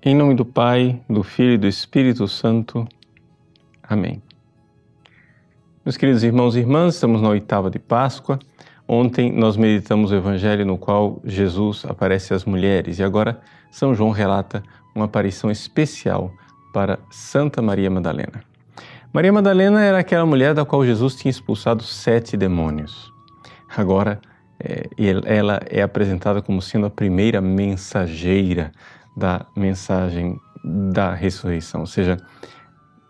Em nome do Pai, do Filho e do Espírito Santo. Amém. Meus queridos irmãos e irmãs, estamos na oitava de Páscoa. Ontem nós meditamos o evangelho no qual Jesus aparece às mulheres e agora São João relata uma aparição especial para Santa Maria Madalena. Maria Madalena era aquela mulher da qual Jesus tinha expulsado sete demônios. Agora, é, ela é apresentada como sendo a primeira mensageira da mensagem da ressurreição, ou seja,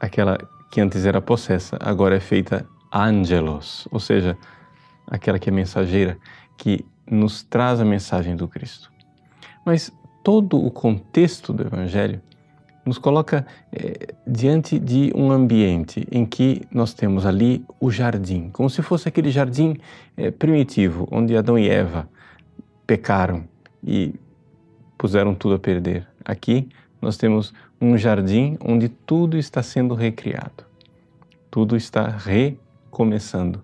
aquela que antes era possessa, agora é feita angelos, ou seja, aquela que é mensageira, que nos traz a mensagem do Cristo. Mas todo o contexto do Evangelho nos coloca é, diante de um ambiente em que nós temos ali o jardim, como se fosse aquele jardim é, primitivo, onde Adão e Eva pecaram e puseram tudo a perder. Aqui nós temos um jardim onde tudo está sendo recriado, tudo está recomeçando.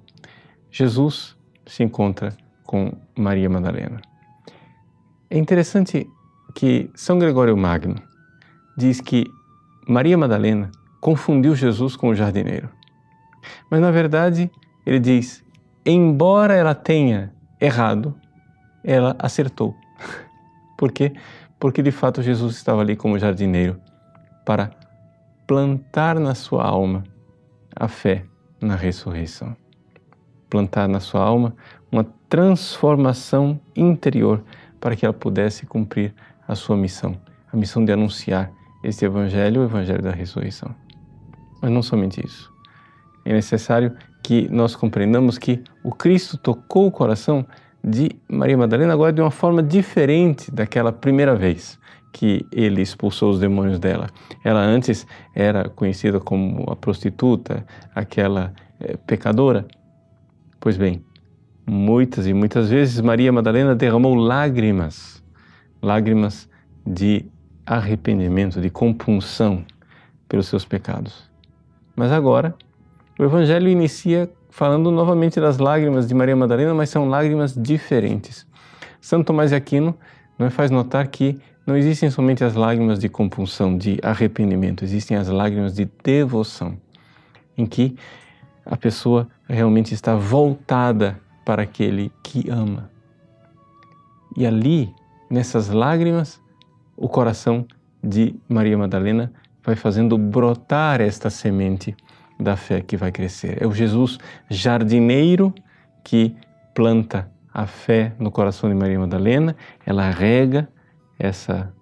Jesus se encontra com Maria Madalena. É interessante que São Gregório Magno diz que Maria Madalena confundiu Jesus com o jardineiro. Mas na verdade, ele diz: embora ela tenha errado, ela acertou. Por quê? Porque de fato Jesus estava ali como jardineiro para plantar na sua alma a fé na ressurreição. Plantar na sua alma uma transformação interior para que ela pudesse cumprir a sua missão, a missão de anunciar este evangelho, o evangelho da ressurreição. Mas não somente isso. É necessário que nós compreendamos que o Cristo tocou o coração de Maria Madalena agora de uma forma diferente daquela primeira vez que ele expulsou os demônios dela. Ela antes era conhecida como a prostituta, aquela é, pecadora. Pois bem, muitas e muitas vezes Maria Madalena derramou lágrimas, lágrimas de arrependimento, de compunção pelos seus pecados. Mas agora, o Evangelho inicia falando novamente das lágrimas de Maria Madalena, mas são lágrimas diferentes. Santo Tomás de Aquino nos faz notar que não existem somente as lágrimas de compunção, de arrependimento, existem as lágrimas de devoção, em que a pessoa realmente está voltada para aquele que ama. E ali, nessas lágrimas, o coração de Maria Madalena vai fazendo brotar esta semente da fé que vai crescer. É o Jesus jardineiro que planta a fé no coração de Maria Madalena, ela rega essa,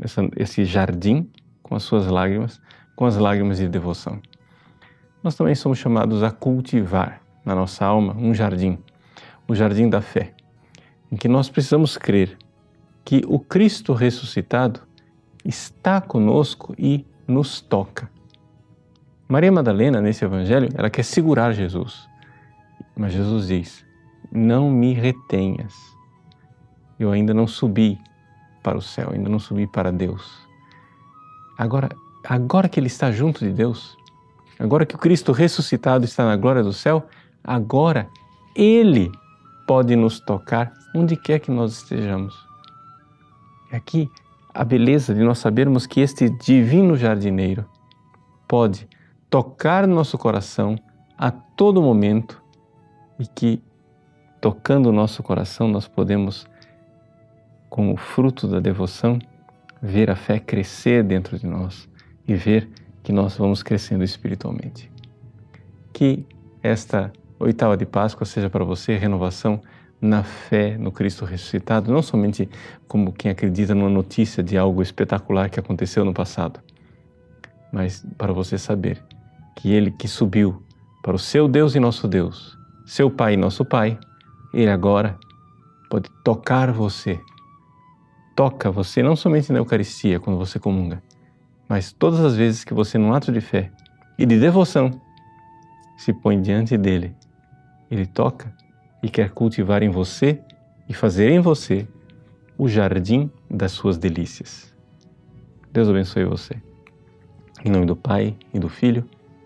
essa, esse jardim com as suas lágrimas, com as lágrimas de devoção. Nós também somos chamados a cultivar na nossa alma um jardim, o jardim da fé, em que nós precisamos crer que o Cristo ressuscitado está conosco e nos toca. Maria Madalena, nesse evangelho, ela quer segurar Jesus. Mas Jesus diz: Não me retenhas. Eu ainda não subi para o céu, ainda não subi para Deus. Agora, agora que ele está junto de Deus, agora que o Cristo ressuscitado está na glória do céu, agora ele pode nos tocar onde quer que nós estejamos. Aqui a beleza de nós sabermos que este divino jardineiro pode tocar nosso coração a todo momento e que, tocando o nosso coração, nós podemos, como fruto da devoção, ver a fé crescer dentro de nós e ver que nós vamos crescendo espiritualmente. Que esta oitava de Páscoa seja para você renovação na fé no Cristo ressuscitado, não somente como quem acredita numa notícia de algo espetacular que aconteceu no passado, mas para você saber que ele que subiu para o seu Deus e nosso Deus, seu Pai e nosso Pai, ele agora pode tocar você. Toca você não somente na Eucaristia, quando você comunga, mas todas as vezes que você, num ato de fé e de devoção, se põe diante dele, ele toca e quer cultivar em você e fazer em você o jardim das suas delícias. Deus abençoe você. Em nome do Pai e do Filho